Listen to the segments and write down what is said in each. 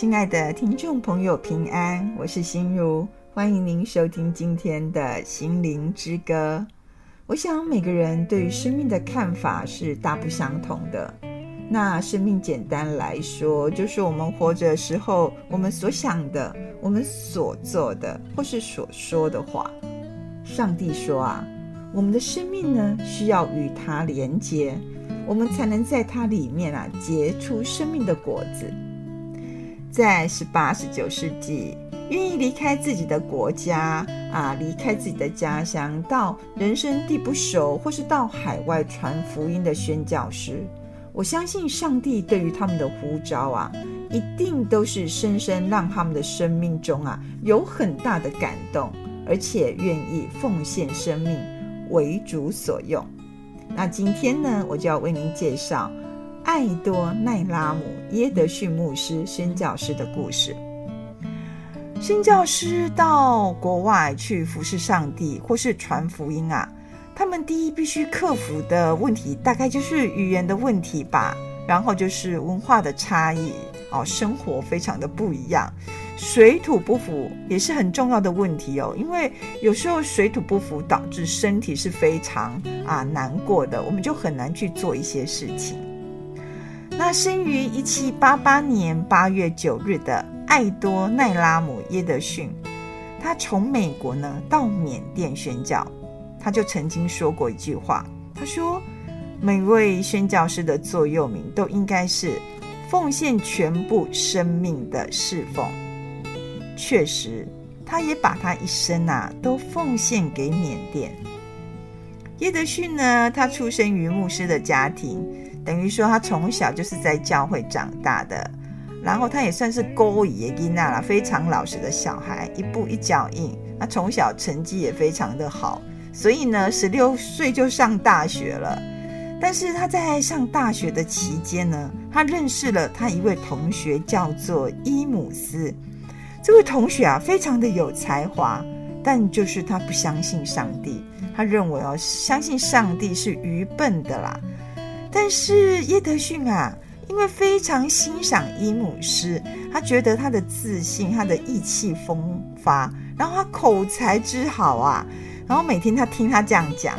亲爱的听众朋友，平安，我是心如，欢迎您收听今天的心灵之歌。我想每个人对于生命的看法是大不相同的。那生命简单来说，就是我们活着时候，我们所想的，我们所做的，或是所说的话。上帝说啊，我们的生命呢，需要与他连接，我们才能在他里面啊结出生命的果子。在十八、十九世纪，愿意离开自己的国家啊，离开自己的家乡，到人生地不熟，或是到海外传福音的宣教师，我相信上帝对于他们的呼召啊，一定都是深深让他们的生命中啊有很大的感动，而且愿意奉献生命为主所用。那今天呢，我就要为您介绍。艾多奈拉姆耶德逊牧师宣教师的故事。宣教师到国外去服侍上帝或是传福音啊，他们第一必须克服的问题，大概就是语言的问题吧。然后就是文化的差异哦，生活非常的不一样，水土不服也是很重要的问题哦。因为有时候水土不服导致身体是非常啊难过的，我们就很难去做一些事情。那生于一七八八年八月九日的艾多奈拉姆耶德逊，他从美国呢到缅甸宣教，他就曾经说过一句话，他说：“每位宣教师的座右铭都应该是奉献全部生命的侍奉。”确实，他也把他一生啊都奉献给缅甸。耶德逊呢，他出生于牧师的家庭。等于说，他从小就是在教会长大的，然后他也算是勾引耶娜了，非常老实的小孩，一步一脚印。他从小成绩也非常的好，所以呢，十六岁就上大学了。但是他在上大学的期间呢，他认识了他一位同学，叫做伊姆斯。这位同学啊，非常的有才华，但就是他不相信上帝，他认为哦，相信上帝是愚笨的啦。但是耶德逊啊，因为非常欣赏伊姆斯，他觉得他的自信、他的意气风发，然后他口才之好啊，然后每天他听他这样讲，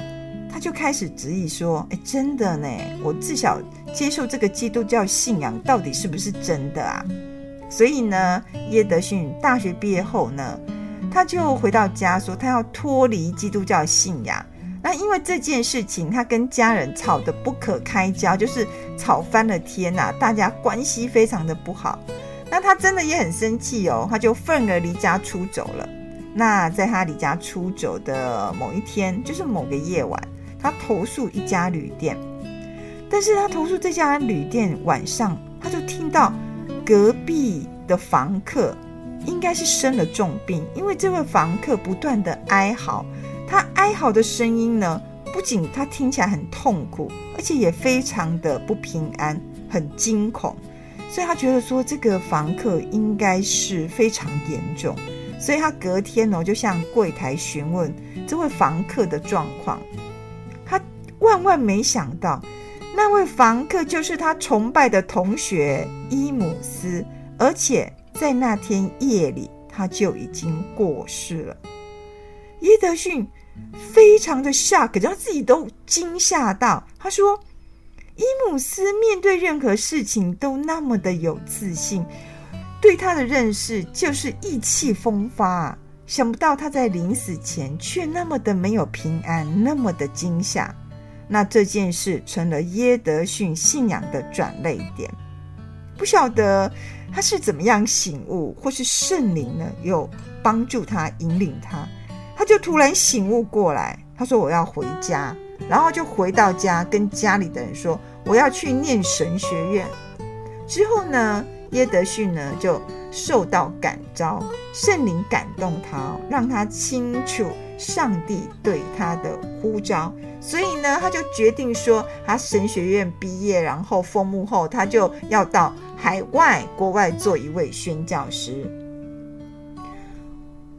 他就开始质疑说：“哎，真的呢，我自小接受这个基督教信仰，到底是不是真的啊？”所以呢，耶德逊大学毕业后呢，他就回到家说，他要脱离基督教信仰。那因为这件事情，他跟家人吵得不可开交，就是吵翻了天呐、大家关系非常的不好。那他真的也很生气哦，他就愤而离家出走了。那在他离家出走的某一天，就是某个夜晚，他投诉一家旅店。但是他投诉这家旅店晚上，他就听到隔壁的房客应该是生了重病，因为这位房客不断的哀嚎。他哀嚎的声音呢，不仅他听起来很痛苦，而且也非常的不平安，很惊恐。所以他觉得说这个房客应该是非常严重，所以他隔天呢就向柜台询问这位房客的状况。他万万没想到，那位房客就是他崇拜的同学伊姆斯，而且在那天夜里他就已经过世了。耶德逊。非常的 shock，让自己都惊吓到。他说：“伊姆斯面对任何事情都那么的有自信，对他的认识就是意气风发。想不到他在临死前却那么的没有平安，那么的惊吓。那这件事成了耶德逊信仰的转捩点。不晓得他是怎么样醒悟，或是圣灵呢有帮助他引领他。”他就突然醒悟过来，他说：“我要回家。”然后就回到家，跟家里的人说：“我要去念神学院。”之后呢，耶德逊呢就受到感召，圣灵感动他，让他清楚上帝对他的呼召。所以呢，他就决定说，他神学院毕业，然后封牧后，他就要到海外国外做一位宣教师。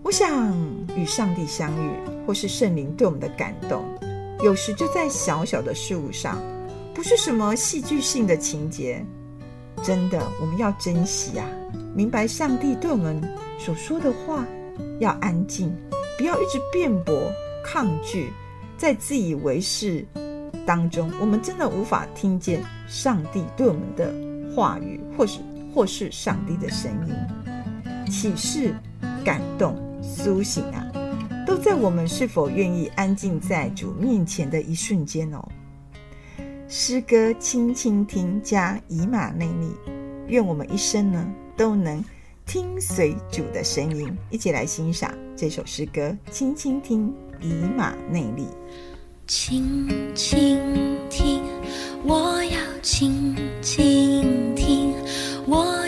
我想与上帝相遇，或是圣灵对我们的感动，有时就在小小的事物上，不是什么戏剧性的情节。真的，我们要珍惜啊，明白上帝对我们所说的话，要安静，不要一直辩驳、抗拒，在自以为是当中，我们真的无法听见上帝对我们的话语，或是或是上帝的声音，启示、感动、苏醒啊，都在我们是否愿意安静在主面前的一瞬间哦。诗歌轻轻听加以马内利，愿我们一生呢都能听随主的声音，一起来欣赏这首诗歌。轻轻听以马内利，轻轻听，我要轻轻听，我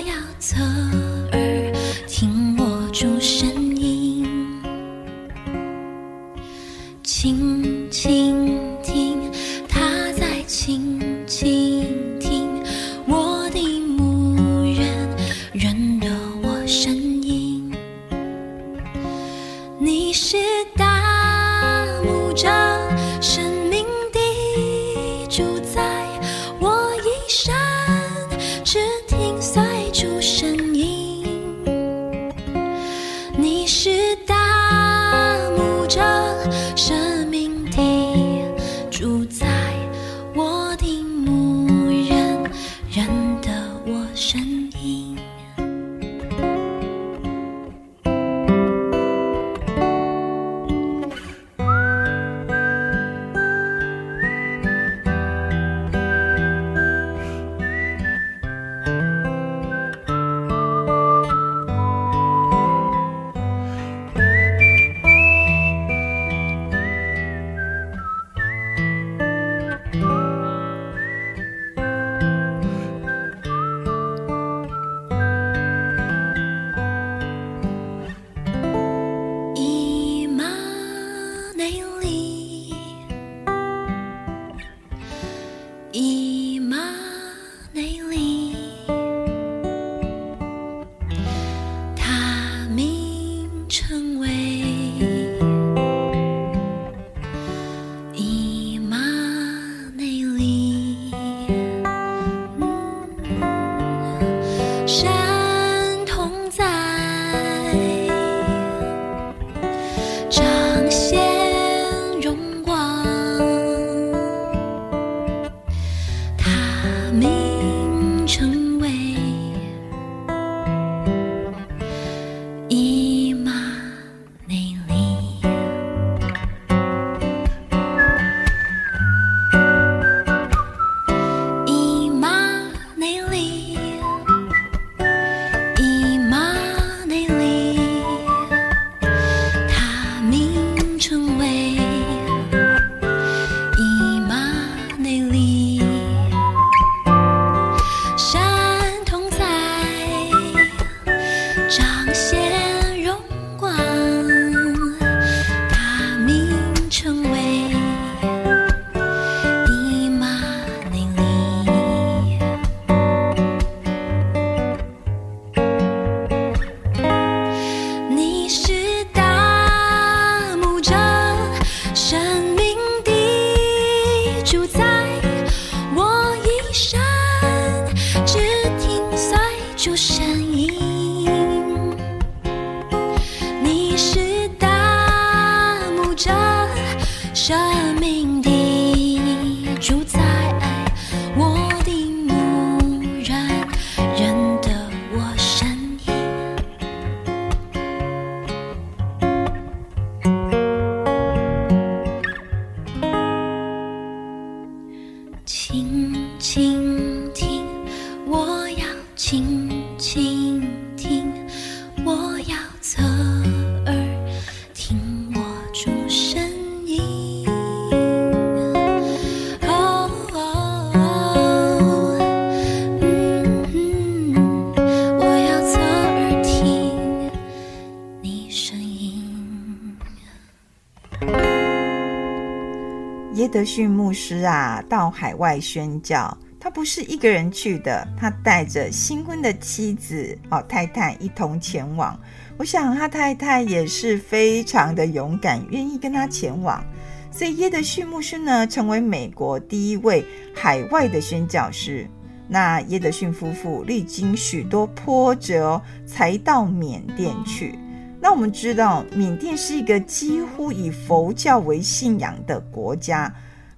耶德逊牧师啊，到海外宣教，他不是一个人去的，他带着新婚的妻子哦，太太一同前往。我想他太太也是非常的勇敢，愿意跟他前往。所以耶德逊牧师呢，成为美国第一位海外的宣教师。那耶德逊夫妇历经许多波折，才到缅甸去。那我们知道，缅甸是一个几乎以佛教为信仰的国家。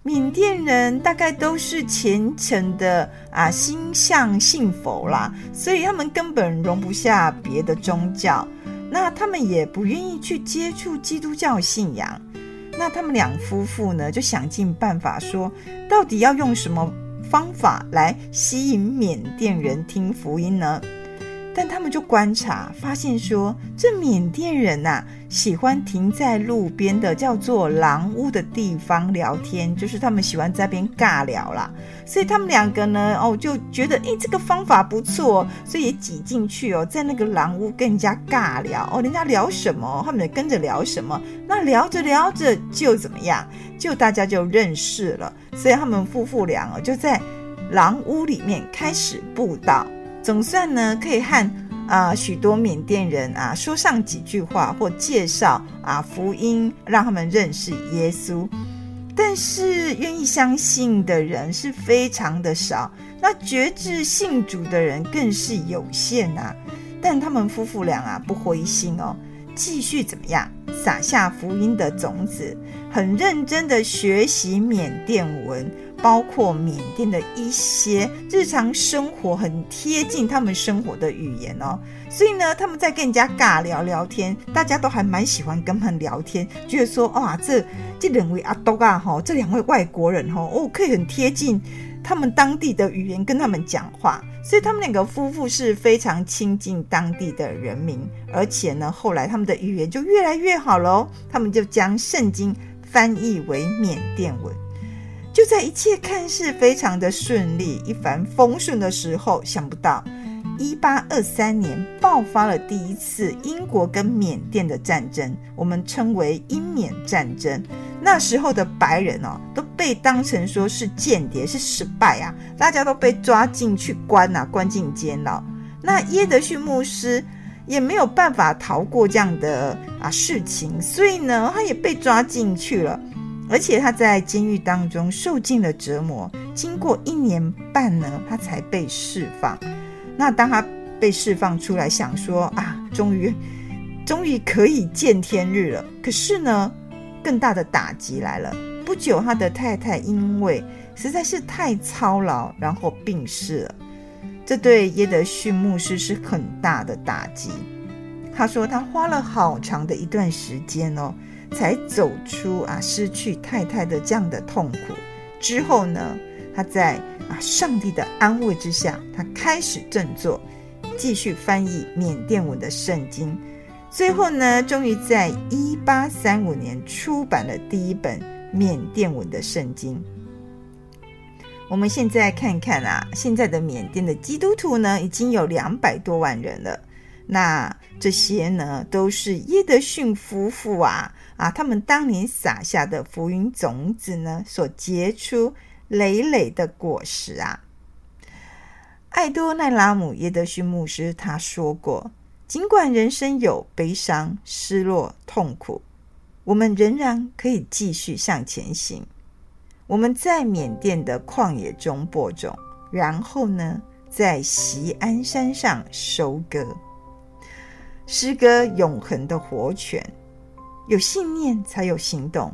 缅甸人大概都是虔诚的啊，心向信佛啦，所以他们根本容不下别的宗教。那他们也不愿意去接触基督教信仰。那他们两夫妇呢，就想尽办法说，到底要用什么方法来吸引缅甸人听福音呢？但他们就观察发现说，这缅甸人呐、啊，喜欢停在路边的叫做廊屋的地方聊天，就是他们喜欢在边尬聊啦。所以他们两个呢，哦，就觉得诶，这个方法不错，所以也挤进去哦，在那个廊屋跟人家尬聊哦，人家聊什么，他们也跟着聊什么。那聊着聊着就怎么样？就大家就认识了。所以他们夫妇俩哦，就在廊屋里面开始布道。总算呢，可以和啊、许多缅甸人啊说上几句话，或介绍啊福音，让他们认识耶稣。但是愿意相信的人是非常的少，那决志信主的人更是有限啊。但他们夫妇俩啊不灰心哦，继续怎么样撒下福音的种子，很认真的学习缅甸文。包括缅甸的一些日常生活很贴近他们生活的语言哦，所以呢，他们在跟人家尬聊聊天，大家都还蛮喜欢跟他们聊天，觉得说哇，这这两位阿多啊哈，这两位外国人哈哦，可以很贴近他们当地的语言跟他们讲话，所以他们两个夫妇是非常亲近当地的人民，而且呢，后来他们的语言就越来越好了，他们就将圣经翻译为缅甸文。就在一切看似非常的顺利、一帆风顺的时候，想不到，一八二三年爆发了第一次英国跟缅甸的战争，我们称为英缅战争。那时候的白人哦，都被当成说是间谍，是失败啊，大家都被抓进去关啊，关进监牢。那耶德逊牧师也没有办法逃过这样的啊事情，所以呢，他也被抓进去了。而且他在监狱当中受尽了折磨，经过一年半呢，他才被释放。那当他被释放出来，想说啊，终于，终于可以见天日了。可是呢，更大的打击来了。不久，他的太太因为实在是太操劳，然后病逝了。这对耶德逊牧师是很大的打击。他说，他花了好长的一段时间哦。才走出啊失去太太的这样的痛苦之后呢，他在啊上帝的安慰之下，他开始振作，继续翻译缅甸文的圣经。最后呢，终于在一八三五年出版了第一本缅甸文的圣经。我们现在看看啊，现在的缅甸的基督徒呢，已经有两百多万人了。那这些呢，都是耶德逊夫妇啊。啊，他们当年撒下的浮云种子呢，所结出累累的果实啊。艾多奈拉姆耶德逊牧师他说过：“尽管人生有悲伤、失落、痛苦，我们仍然可以继续向前行。我们在缅甸的旷野中播种，然后呢，在锡安山上收割。诗歌永恒的活泉。”有信念才有行动，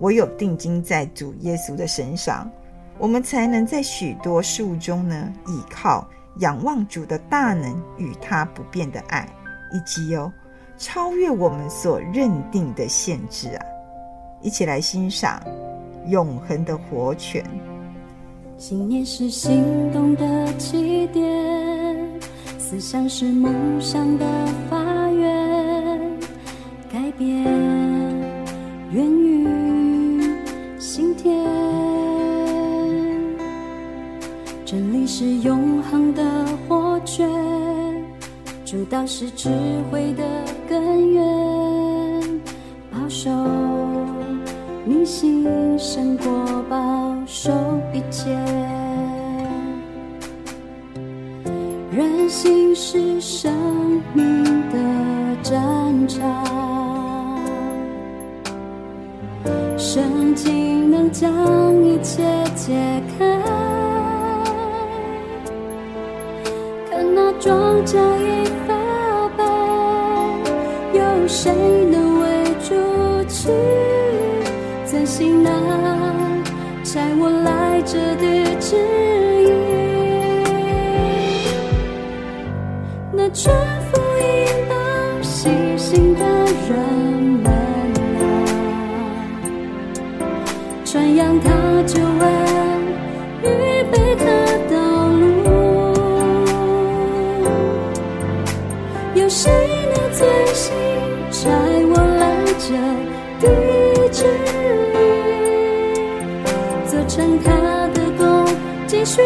唯有定睛在主耶稣的身上，我们才能在许多事物中呢，倚靠、仰望主的大能与他不变的爱，以及哦，超越我们所认定的限制啊！一起来欣赏永恒的活泉。信念是行动的起点，思想是梦想的发，变。源于心田，真理是永恒的活泉，主导是智慧的根源，保守你心胜过保守一切，人心是生命的战场。将一切解开，看那庄稼已发白，有谁能为主去遵行那差我来者的旨意？那谁能遵行差我来者的旨意，做成他的工，继续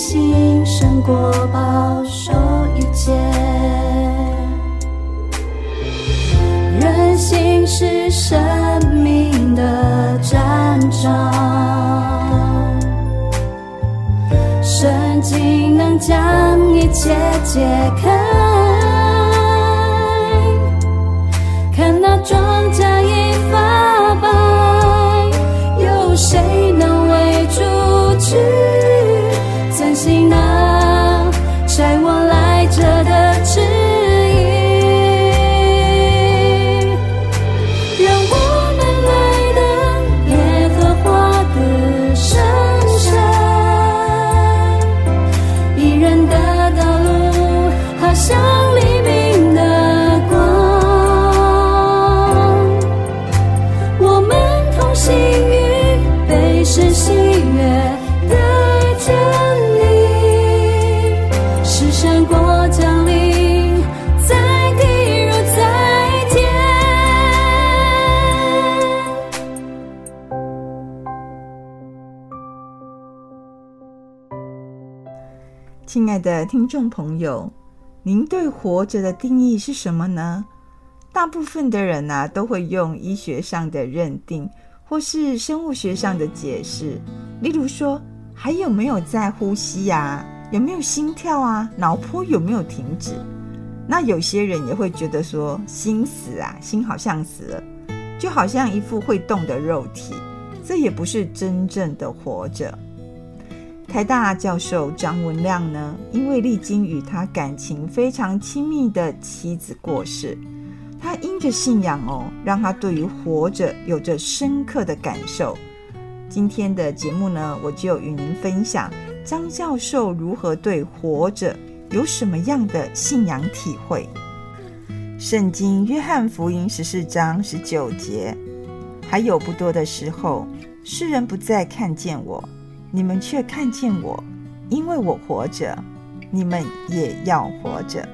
心胜过保守一切，人心是生命的战场，圣经能将一切解开，看那庄稼亲爱的听众朋友，您对活着的定义是什么呢？大部分的人呢、都会用医学上的认定，或是生物学上的解释，例如说还有没有在呼吸呀、啊？有没有心跳啊？脑波有没有停止？那有些人也会觉得说心死啊，心好像死了，就好像一副会动的肉体，这也不是真正的活着。台大教授张文亮呢，因为历经与他感情非常亲密的妻子过世，他因着信仰哦，让他对于活着有着深刻的感受。今天的节目呢，我就与您分享张教授如何对活着有什么样的信仰体会。圣经约翰福音十四章十九节，还有不多的时候，世人不再看见我。你们却看见我，因为我活着，你们也要活着。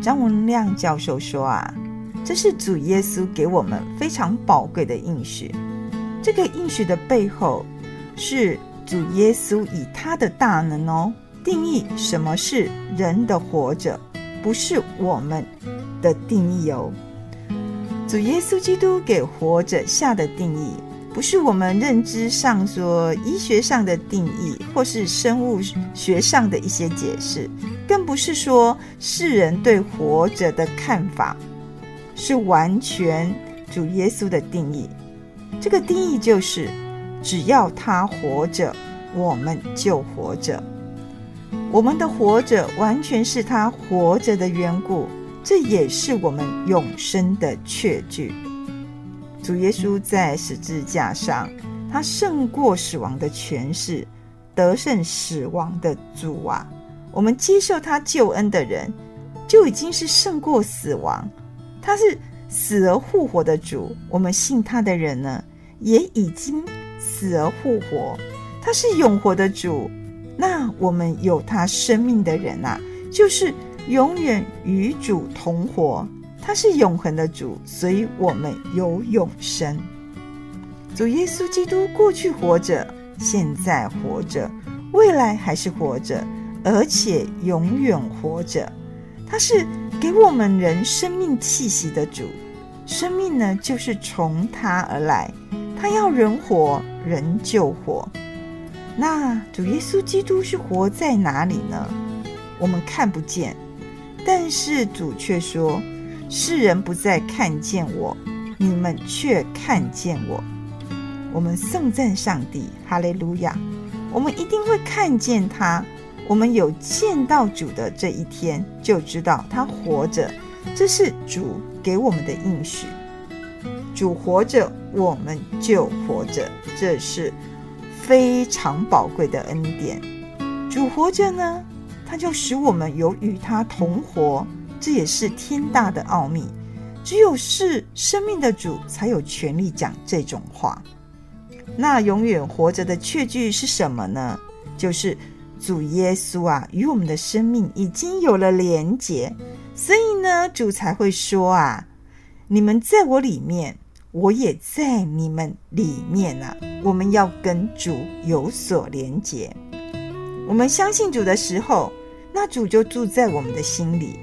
张文亮教授说啊，这是主耶稣给我们非常宝贵的应许。这个应许的背后，是主耶稣以他的大能哦，定义什么是人的活着，不是我们的定义哦。主耶稣基督给活着下的定义。不是我们认知上说医学上的定义，或是生物学上的一些解释，更不是说世人对活着的看法，是完全主耶稣的定义。这个定义就是，只要他活着，我们就活着。我们的活着完全是他活着的缘故，这也是我们永生的确据。主耶稣在十字架上，他胜过死亡的权势，得胜死亡的主啊！我们接受他救恩的人，就已经是胜过死亡。他是死而复活的主，我们信他的人呢，也已经死而复活。他是永活的主，那我们有他生命的人啊，就是永远与主同活。他是永恒的主，所以我们有永生。主耶稣基督过去活着，现在活着，未来还是活着，而且永远活着。他是给我们人生命气息的主，生命呢，就是从他而来。他要人活，人就活。那主耶稣基督是活在哪里呢？我们看不见，但是主却说：“世人不再看见我，你们却看见我。”我们颂赞上帝，哈利路亚！我们一定会看见他。我们有见到主的这一天，就知道他活着。这是主给我们的应许。主活着，我们就活着，这是非常宝贵的恩典。主活着呢，他就使我们有与他同活，这也是天大的奥秘。只有是生命的主，才有权利讲这种话。那永远活着的确据是什么呢？就是。主耶稣啊，与我们的生命已经有了连结，所以呢，主才会说啊：“你们在我里面，我也在你们里面啊。”我们要跟主有所连结。我们相信主的时候，那主就住在我们的心里，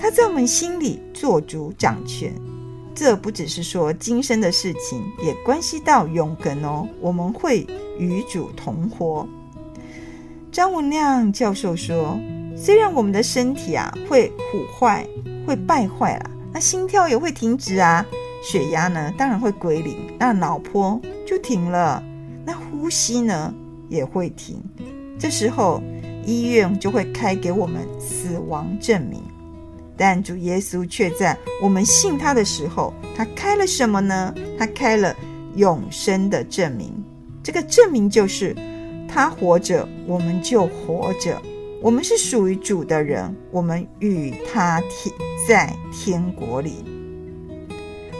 他在我们心里做主掌权。这不只是说今生的事情，也关系到永恒哦。我们会与主同活。张文亮教授说：“虽然我们的身体啊会腐坏、会败坏了，那心跳也会停止啊，血压呢当然会归零，那脑波就停了，那呼吸呢也会停。这时候医院就会开给我们死亡证明。但主耶稣却在我们信他的时候，他开了什么呢？他开了永生的证明。这个证明就是。”他活着，我们就活着。我们是属于主的人，我们与他天在天国里。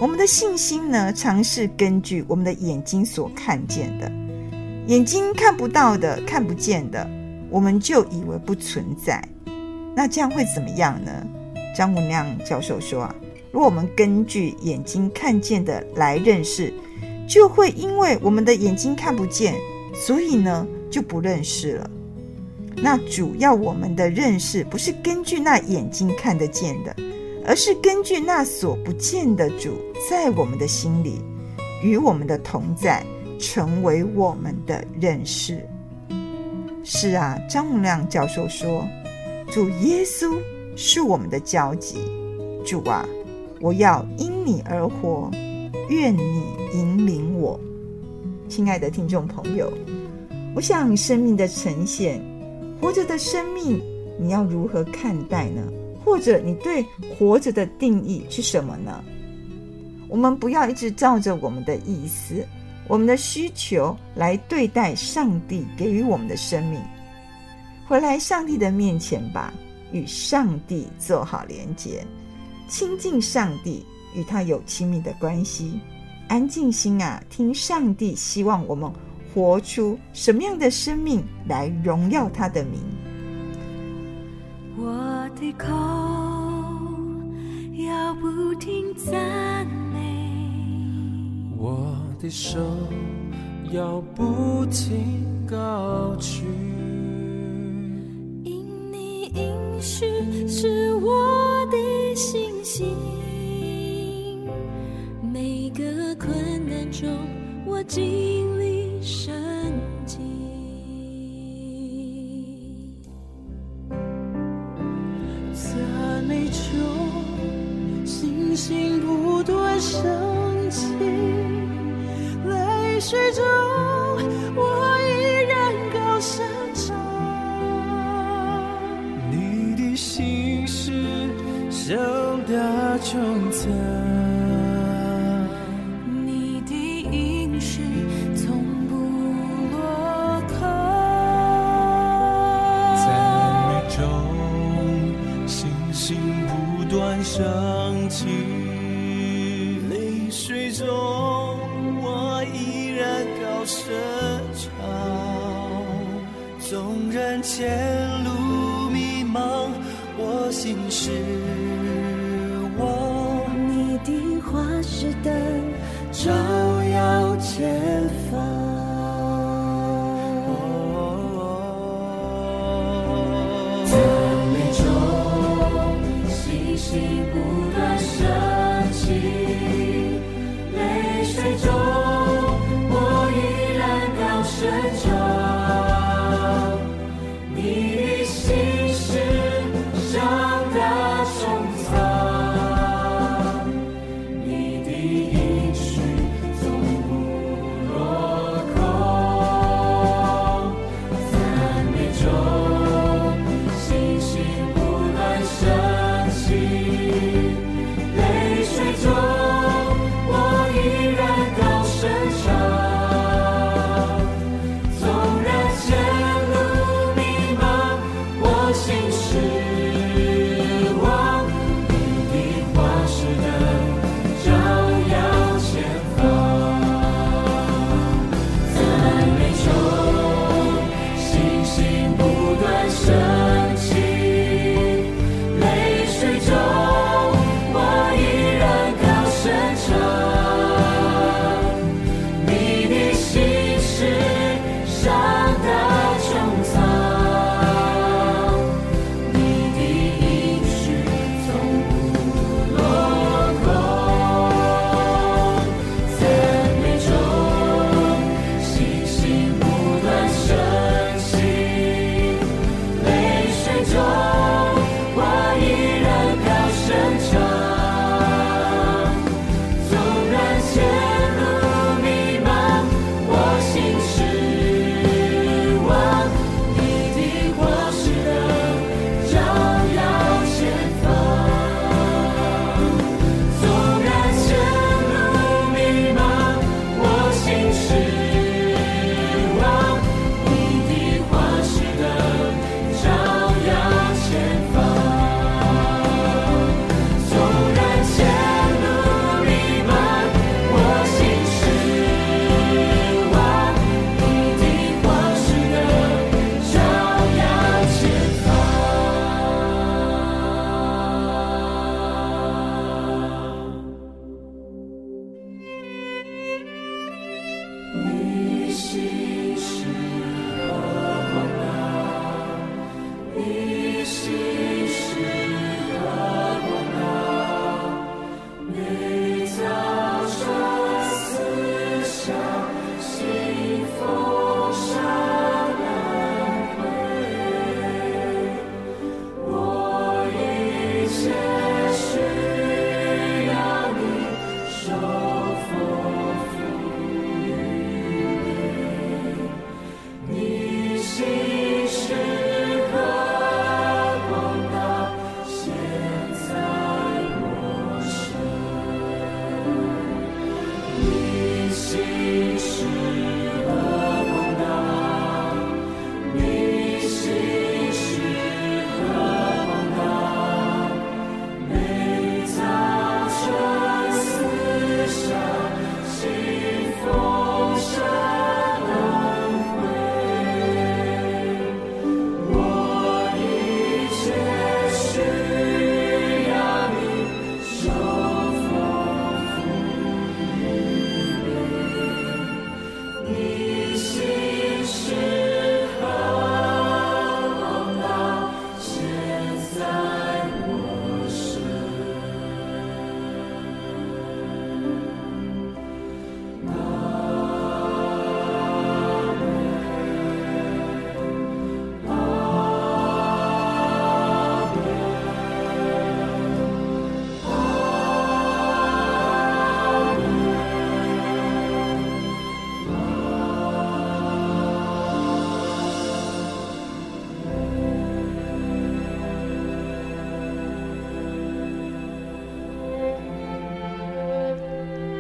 我们的信心呢，常是根据我们的眼睛所看见的，眼睛看不到的、看不见的，我们就以为不存在。那这样会怎么样呢？张文亮教授说啊，如果我们根据眼睛看见的来认识，就会因为我们的眼睛看不见，所以呢，就不认识了。那主要我们的认识不是根据那眼睛看得见的，而是根据那所不见的主在我们的心里与我们的同在，成为我们的认识。是啊，张文亮教授说，主耶稣是我们的交集。主啊，我要因你而活，愿你引领我。亲爱的听众朋友。我想生命的呈现，活着的生命，你要如何看待呢？或者你对活着的定义是什么呢？我们不要一直照着我们的意思、我们的需求来对待上帝给予我们的生命。回来上帝的面前吧，与上帝做好连结，亲近上帝，与他有亲密的关系，安静心啊，听上帝希望我们。活出什么样的生命来荣耀他的名？我的口要不停赞美，我的手要不停高举，因你应许是我的信心，每个困难中我经历。神迹，赞美中，信心不断升起，泪水中，众